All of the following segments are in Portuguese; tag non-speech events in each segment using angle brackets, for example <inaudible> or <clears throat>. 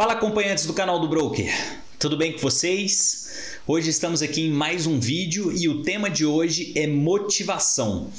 Fala acompanhantes do canal do Broker, tudo bem com vocês? Hoje estamos aqui em mais um vídeo e o tema de hoje é motivação.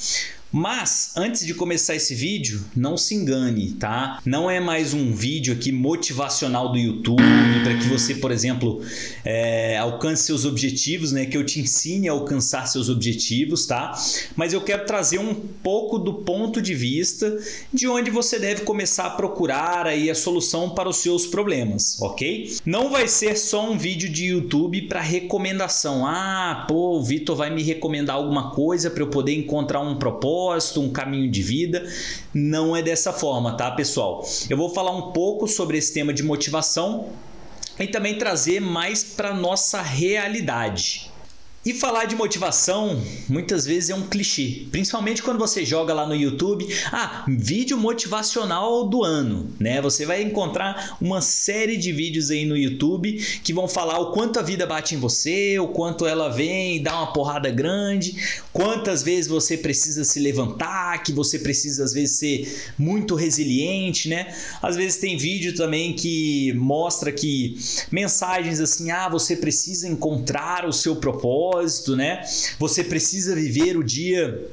Mas antes de começar esse vídeo, não se engane, tá? Não é mais um vídeo aqui motivacional do YouTube para que você, por exemplo, é, alcance seus objetivos, né? Que eu te ensine a alcançar seus objetivos, tá? Mas eu quero trazer um pouco do ponto de vista de onde você deve começar a procurar aí a solução para os seus problemas, ok? Não vai ser só um vídeo de YouTube para recomendação. Ah, pô, o Vitor vai me recomendar alguma coisa para eu poder encontrar um propósito propósito, um caminho de vida. Não é dessa forma, tá, pessoal? Eu vou falar um pouco sobre esse tema de motivação e também trazer mais para nossa realidade. E falar de motivação muitas vezes é um clichê, principalmente quando você joga lá no YouTube, ah, vídeo motivacional do ano, né? Você vai encontrar uma série de vídeos aí no YouTube que vão falar o quanto a vida bate em você, o quanto ela vem e dá uma porrada grande, quantas vezes você precisa se levantar, que você precisa às vezes ser muito resiliente, né? Às vezes tem vídeo também que mostra que mensagens assim, ah, você precisa encontrar o seu propósito propósito, né? Você precisa viver o dia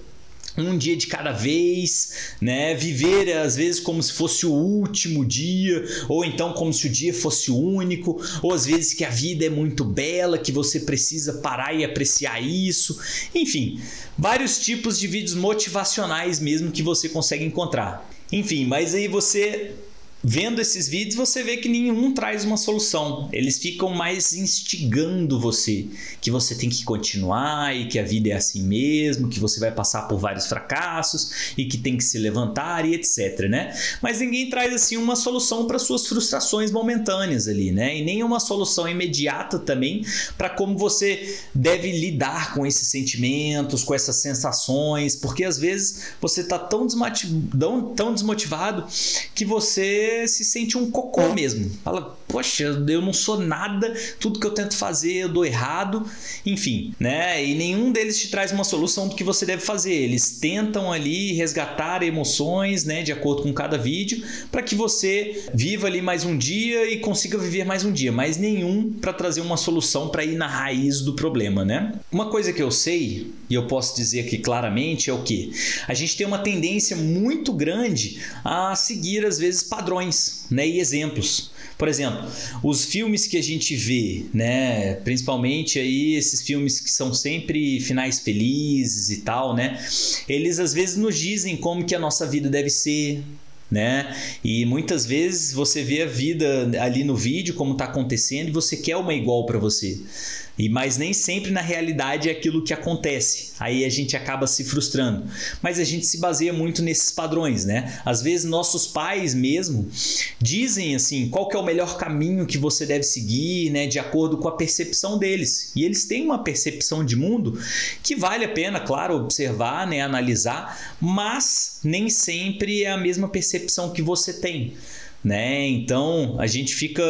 um dia de cada vez, né? Viver às vezes como se fosse o último dia, ou então como se o dia fosse único, ou às vezes que a vida é muito bela, que você precisa parar e apreciar isso. Enfim, vários tipos de vídeos motivacionais mesmo que você consegue encontrar. Enfim, mas aí você Vendo esses vídeos, você vê que nenhum traz uma solução. Eles ficam mais instigando você, que você tem que continuar e que a vida é assim mesmo, que você vai passar por vários fracassos e que tem que se levantar e etc, né? Mas ninguém traz assim uma solução para suas frustrações momentâneas ali, né? E nem uma solução imediata também para como você deve lidar com esses sentimentos, com essas sensações, porque às vezes você está tão, tão desmotivado que você se sente um cocô mesmo. Fala, poxa, eu não sou nada, tudo que eu tento fazer eu dou errado, enfim, né? E nenhum deles te traz uma solução do que você deve fazer. Eles tentam ali resgatar emoções, né, de acordo com cada vídeo, para que você viva ali mais um dia e consiga viver mais um dia, mas nenhum para trazer uma solução para ir na raiz do problema, né? Uma coisa que eu sei e eu posso dizer aqui claramente é o que a gente tem uma tendência muito grande a seguir às vezes padrões, né, e exemplos. Por exemplo, os filmes que a gente vê, né, principalmente aí esses filmes que são sempre finais felizes e tal, né, eles às vezes nos dizem como que a nossa vida deve ser, né? E muitas vezes você vê a vida ali no vídeo como está acontecendo e você quer uma igual para você. E mas nem sempre na realidade é aquilo que acontece. Aí a gente acaba se frustrando. Mas a gente se baseia muito nesses padrões, né? Às vezes nossos pais mesmo dizem assim, qual que é o melhor caminho que você deve seguir, né, de acordo com a percepção deles. E eles têm uma percepção de mundo que vale a pena, claro, observar, né, analisar, mas nem sempre é a mesma percepção que você tem né? Então a gente fica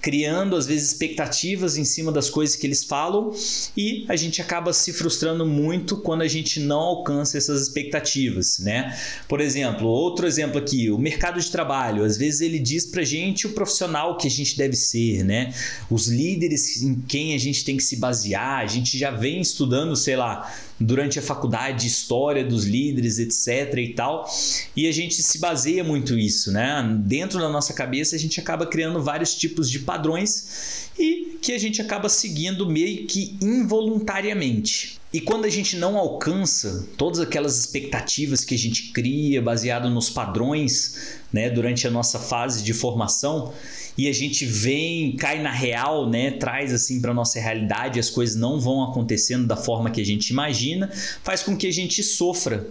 criando às vezes expectativas em cima das coisas que eles falam e a gente acaba se frustrando muito quando a gente não alcança essas expectativas, né? Por exemplo, outro exemplo aqui, o mercado de trabalho, às vezes ele diz pra gente o profissional que a gente deve ser, né? Os líderes em quem a gente tem que se basear, a gente já vem estudando, sei lá, durante a faculdade, história dos líderes, etc e tal. E a gente se baseia muito isso, né? Dentro da nossa cabeça a gente acaba criando vários tipos de padrões e que a gente acaba seguindo meio que involuntariamente. E quando a gente não alcança todas aquelas expectativas que a gente cria baseado nos padrões, né, durante a nossa fase de formação, e a gente vem, cai na real, né, traz assim para nossa realidade, as coisas não vão acontecendo da forma que a gente imagina, faz com que a gente sofra,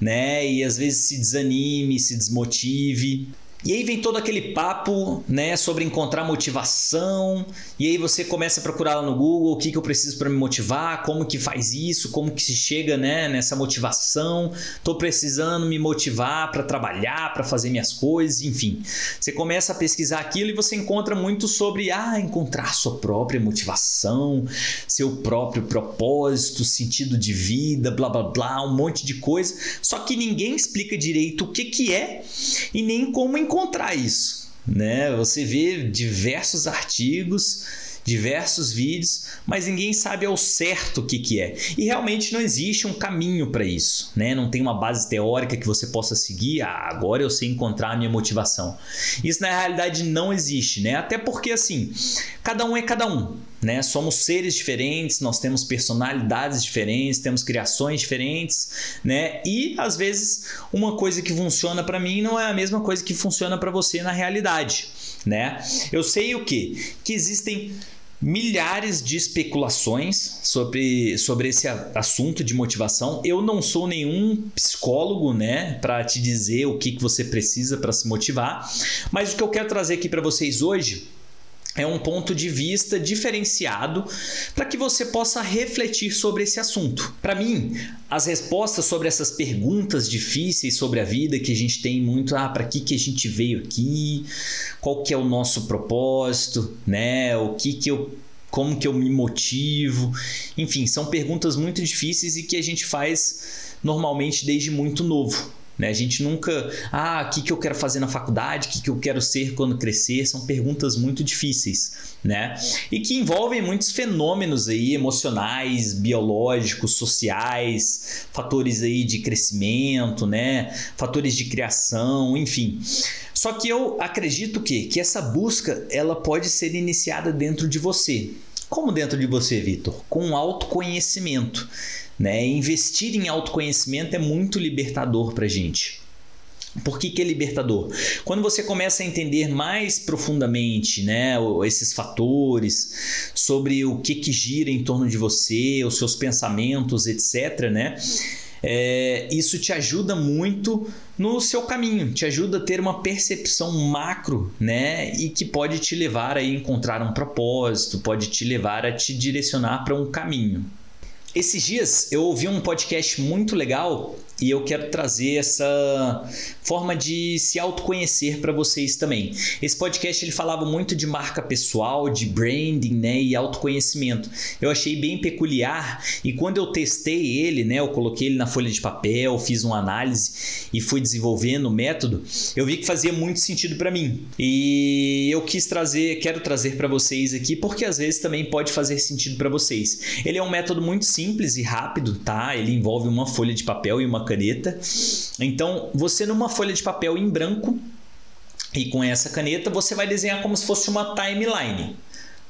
né, e às vezes se desanime, se desmotive. E aí vem todo aquele papo né, sobre encontrar motivação, e aí você começa a procurar lá no Google o que, que eu preciso para me motivar, como que faz isso, como que se chega né, nessa motivação, estou precisando me motivar para trabalhar, para fazer minhas coisas, enfim. Você começa a pesquisar aquilo e você encontra muito sobre ah, encontrar sua própria motivação, seu próprio propósito, sentido de vida, blá blá blá, um monte de coisa, só que ninguém explica direito o que, que é e nem como encontrar isso. né? Você vê diversos artigos diversos vídeos, mas ninguém sabe ao certo o que, que é. E realmente não existe um caminho para isso, né? Não tem uma base teórica que você possa seguir. Ah, agora eu sei encontrar a minha motivação. Isso na realidade não existe, né? Até porque assim, cada um é cada um. Né? Somos seres diferentes, nós temos personalidades diferentes, temos criações diferentes, né? E às vezes uma coisa que funciona para mim não é a mesma coisa que funciona para você na realidade, né? Eu sei o que que existem milhares de especulações sobre, sobre esse assunto de motivação. Eu não sou nenhum psicólogo, né, para te dizer o que, que você precisa para se motivar, mas o que eu quero trazer aqui para vocês hoje é um ponto de vista diferenciado para que você possa refletir sobre esse assunto. Para mim, as respostas sobre essas perguntas difíceis sobre a vida que a gente tem muito, ah, para que que a gente veio aqui? Qual que é o nosso propósito, né? O que que eu como que eu me motivo? Enfim, são perguntas muito difíceis e que a gente faz normalmente desde muito novo. Né? A gente nunca, ah, o que, que eu quero fazer na faculdade, o que, que eu quero ser quando crescer, são perguntas muito difíceis, né? E que envolvem muitos fenômenos aí emocionais, biológicos, sociais, fatores aí de crescimento, né? Fatores de criação, enfim. Só que eu acredito que, que essa busca ela pode ser iniciada dentro de você. Como dentro de você, Vitor? Com autoconhecimento. Né? Investir em autoconhecimento é muito libertador para gente. Por que, que, é libertador? Quando você começa a entender mais profundamente né, esses fatores, sobre o que, que gira em torno de você, os seus pensamentos, etc., né, é, isso te ajuda muito no seu caminho, te ajuda a ter uma percepção macro, né? E que pode te levar a encontrar um propósito, pode te levar a te direcionar para um caminho. Esses dias eu ouvi um podcast muito legal e eu quero trazer essa forma de se autoconhecer para vocês também. Esse podcast ele falava muito de marca pessoal, de branding, né, e autoconhecimento. Eu achei bem peculiar e quando eu testei ele, né, eu coloquei ele na folha de papel, fiz uma análise e fui desenvolvendo o método, eu vi que fazia muito sentido para mim. E eu quis trazer, quero trazer para vocês aqui porque às vezes também pode fazer sentido para vocês. Ele é um método muito simples e rápido, tá? Ele envolve uma folha de papel e uma caneta. Então, você numa folha de papel em branco e com essa caneta, você vai desenhar como se fosse uma timeline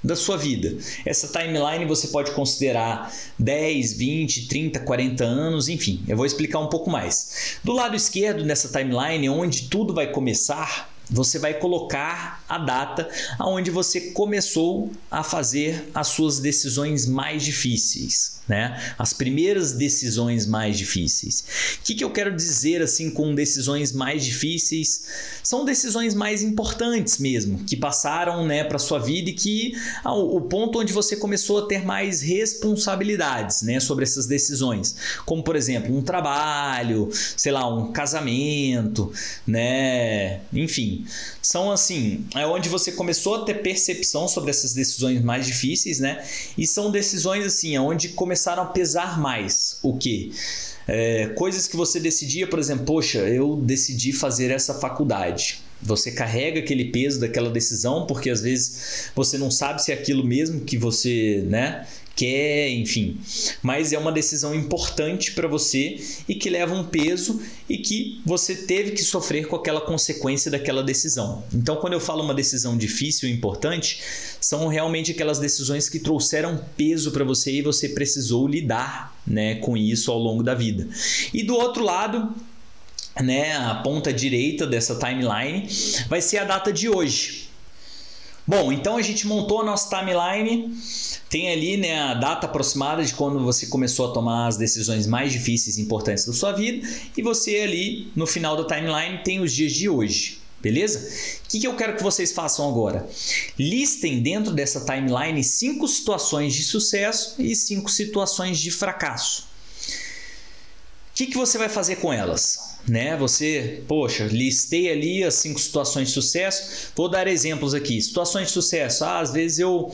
da sua vida. Essa timeline você pode considerar 10, 20, 30, 40 anos, enfim, eu vou explicar um pouco mais. Do lado esquerdo nessa timeline, onde tudo vai começar, você vai colocar a data aonde você começou a fazer as suas decisões mais difíceis, né? As primeiras decisões mais difíceis. O que, que eu quero dizer assim com decisões mais difíceis? São decisões mais importantes mesmo, que passaram, né, para sua vida e que ah, o ponto onde você começou a ter mais responsabilidades, né, sobre essas decisões, como por exemplo um trabalho, sei lá, um casamento, né, são assim, é onde você começou a ter percepção sobre essas decisões mais difíceis, né? E são decisões assim, onde começaram a pesar mais. O que? É, coisas que você decidia, por exemplo, poxa, eu decidi fazer essa faculdade. Você carrega aquele peso daquela decisão, porque às vezes você não sabe se é aquilo mesmo que você, né, quer, enfim. Mas é uma decisão importante para você e que leva um peso e que você teve que sofrer com aquela consequência daquela decisão. Então, quando eu falo uma decisão difícil e importante, são realmente aquelas decisões que trouxeram peso para você e você precisou lidar, né, com isso ao longo da vida. E do outro lado, né, a ponta direita dessa timeline vai ser a data de hoje. Bom, então a gente montou a nossa timeline, tem ali né, a data aproximada de quando você começou a tomar as decisões mais difíceis e importantes da sua vida, e você ali no final da timeline tem os dias de hoje. Beleza? O que, que eu quero que vocês façam agora? Listem dentro dessa timeline cinco situações de sucesso e cinco situações de fracasso. O que, que você vai fazer com elas? Né? Você, poxa, listei ali as cinco situações de sucesso. Vou dar exemplos aqui. Situações de sucesso. Ah, às vezes eu,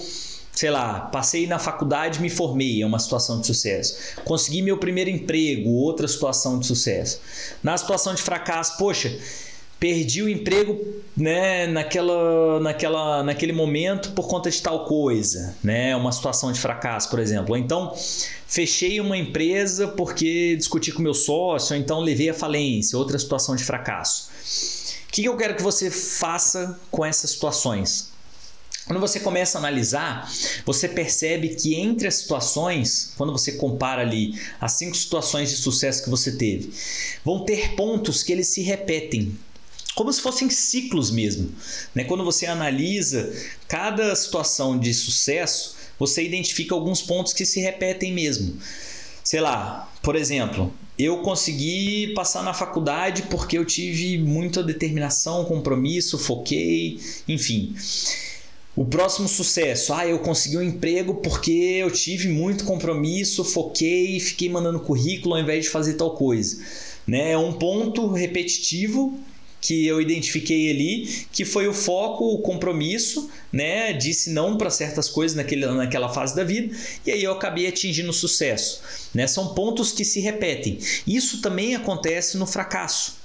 sei lá, passei na faculdade, me formei, é uma situação de sucesso. Consegui meu primeiro emprego, outra situação de sucesso. Na situação de fracasso, poxa, perdi o emprego né, naquela, naquela, naquele momento por conta de tal coisa, né, uma situação de fracasso, por exemplo. Ou então, fechei uma empresa porque discuti com meu sócio, ou então levei à falência, outra situação de fracasso. O que eu quero que você faça com essas situações? Quando você começa a analisar, você percebe que entre as situações, quando você compara ali as cinco situações de sucesso que você teve, vão ter pontos que eles se repetem, como se fossem ciclos mesmo. Né? Quando você analisa cada situação de sucesso, você identifica alguns pontos que se repetem mesmo. Sei lá, por exemplo, eu consegui passar na faculdade porque eu tive muita determinação, compromisso, foquei, enfim. O próximo sucesso, ah, eu consegui um emprego porque eu tive muito compromisso, foquei, fiquei mandando currículo ao invés de fazer tal coisa. Né? É um ponto repetitivo que eu identifiquei ali, que foi o foco, o compromisso, né? Disse não para certas coisas naquele, naquela fase da vida, e aí eu acabei atingindo sucesso. Né? São pontos que se repetem. Isso também acontece no fracasso.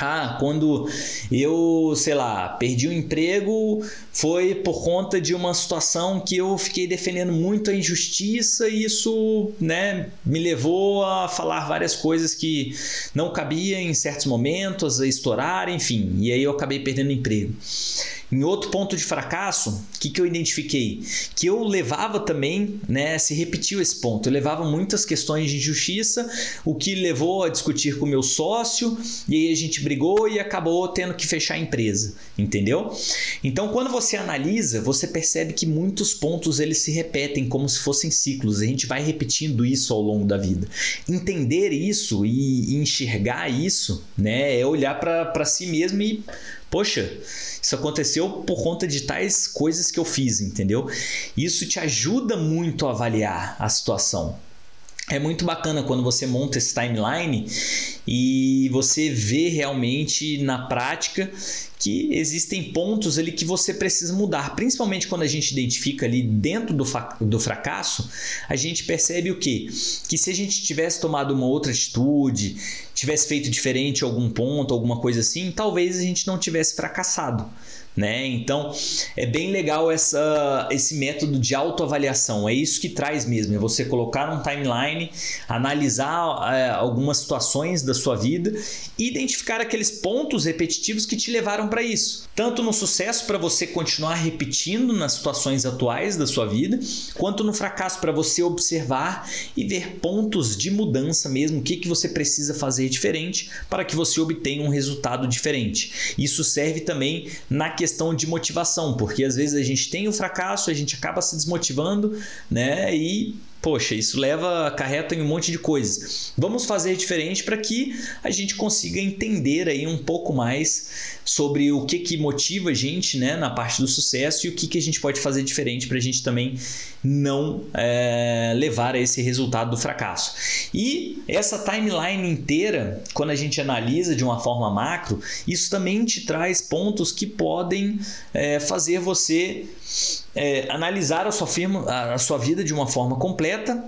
Ah, quando eu, sei lá, perdi o emprego, foi por conta de uma situação que eu fiquei defendendo muito a injustiça e isso, né, me levou a falar várias coisas que não cabia em certos momentos, a estourar, enfim, e aí eu acabei perdendo o emprego. Em outro ponto de fracasso, o que, que eu identifiquei? Que eu levava também, né, se repetiu esse ponto, eu levava muitas questões de injustiça, o que levou a discutir com o meu sócio, e aí a gente brigou e acabou tendo que fechar a empresa, entendeu? Então, quando você analisa, você percebe que muitos pontos eles se repetem como se fossem ciclos, a gente vai repetindo isso ao longo da vida. Entender isso e enxergar isso, né, é olhar para si mesmo e poxa, isso aconteceu por conta de tais coisas que eu fiz, entendeu? Isso te ajuda muito a avaliar a situação. É muito bacana quando você monta esse timeline e você vê realmente na prática que existem pontos ali que você precisa mudar, principalmente quando a gente identifica ali dentro do, do fracasso, a gente percebe o que? Que se a gente tivesse tomado uma outra atitude, tivesse feito diferente algum ponto, alguma coisa assim, talvez a gente não tivesse fracassado. Né? Então é bem legal essa, esse método de autoavaliação. É isso que traz mesmo, é você colocar um timeline, analisar é, algumas situações da sua vida e identificar aqueles pontos repetitivos que te levaram para isso. Tanto no sucesso para você continuar repetindo nas situações atuais da sua vida, quanto no fracasso para você observar e ver pontos de mudança mesmo, o que, que você precisa fazer diferente para que você obtenha um resultado diferente. Isso serve também na questão de motivação, porque às vezes a gente tem o fracasso, a gente acaba se desmotivando, né? E poxa, isso leva acarreta em um monte de coisas. Vamos fazer diferente para que a gente consiga entender aí um pouco mais sobre o que, que motiva a gente né, na parte do sucesso e o que, que a gente pode fazer diferente para a gente também não é, levar a esse resultado do fracasso. E essa timeline inteira, quando a gente analisa de uma forma macro, isso também te traz pontos que podem é, fazer você é, analisar a sua, firma, a sua vida de uma forma completa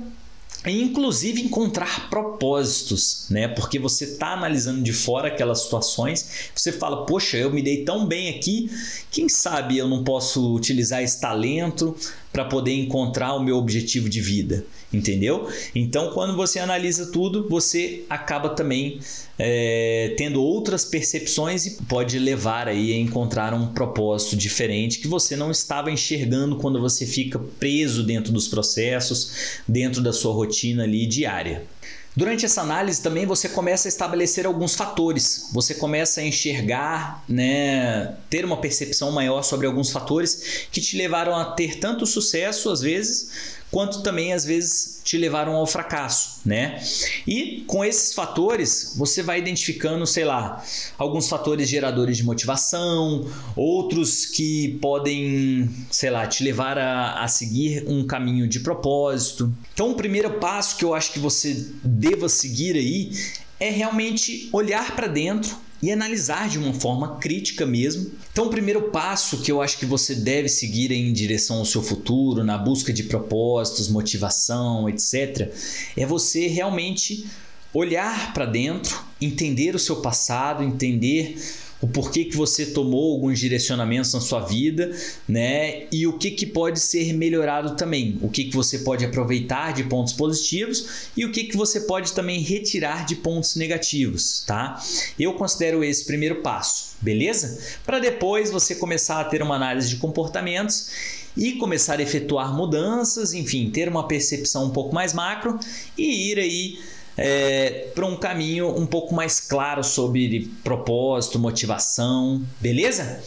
inclusive encontrar propósitos, né? Porque você está analisando de fora aquelas situações, você fala, poxa, eu me dei tão bem aqui, quem sabe eu não posso utilizar esse talento para poder encontrar o meu objetivo de vida, entendeu? Então, quando você analisa tudo, você acaba também é, tendo outras percepções e pode levar aí a encontrar um propósito diferente que você não estava enxergando quando você fica preso dentro dos processos, dentro da sua rotina ali diária. Durante essa análise também você começa a estabelecer alguns fatores. Você começa a enxergar, né, ter uma percepção maior sobre alguns fatores que te levaram a ter tanto sucesso às vezes, quanto também às vezes te levaram ao fracasso, né? E com esses fatores, você vai identificando, sei lá, alguns fatores geradores de motivação, outros que podem, sei lá, te levar a, a seguir um caminho de propósito. Então, o primeiro passo que eu acho que você deva seguir aí é realmente olhar para dentro e analisar de uma forma crítica mesmo. Então, o primeiro passo que eu acho que você deve seguir em direção ao seu futuro, na busca de propósitos, motivação, etc., é você realmente olhar para dentro, entender o seu passado, entender o porquê que você tomou alguns direcionamentos na sua vida, né? E o que, que pode ser melhorado também, o que, que você pode aproveitar de pontos positivos e o que, que você pode também retirar de pontos negativos, tá? Eu considero esse primeiro passo, beleza? Para depois você começar a ter uma análise de comportamentos e começar a efetuar mudanças, enfim, ter uma percepção um pouco mais macro e ir aí é, para um caminho um pouco mais claro sobre propósito, motivação, beleza?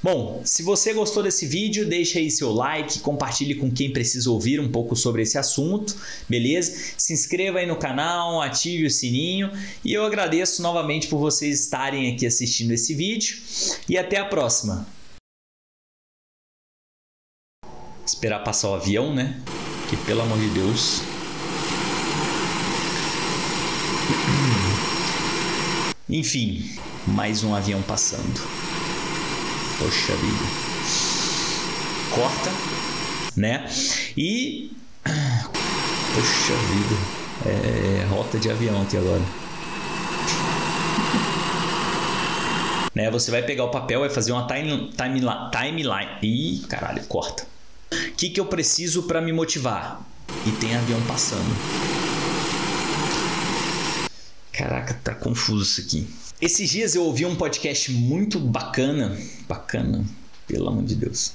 Bom, se você gostou desse vídeo, deixe aí seu like, compartilhe com quem precisa ouvir um pouco sobre esse assunto, beleza? Se inscreva aí no canal, ative o sininho e eu agradeço novamente por vocês estarem aqui assistindo esse vídeo e até a próxima. Esperar passar o avião, né? Que pelo amor de Deus. Enfim, mais um avião passando. Poxa vida. Corta, né? E. <clears throat> Poxa vida. É rota de avião aqui agora. <laughs> né? Você vai pegar o papel, vai fazer uma time, timeline. Timeline. Ih, caralho, corta. O que, que eu preciso para me motivar? E tem avião passando. Caraca, tá confuso isso aqui. Esses dias eu ouvi um podcast muito bacana. Bacana, pelo amor de Deus.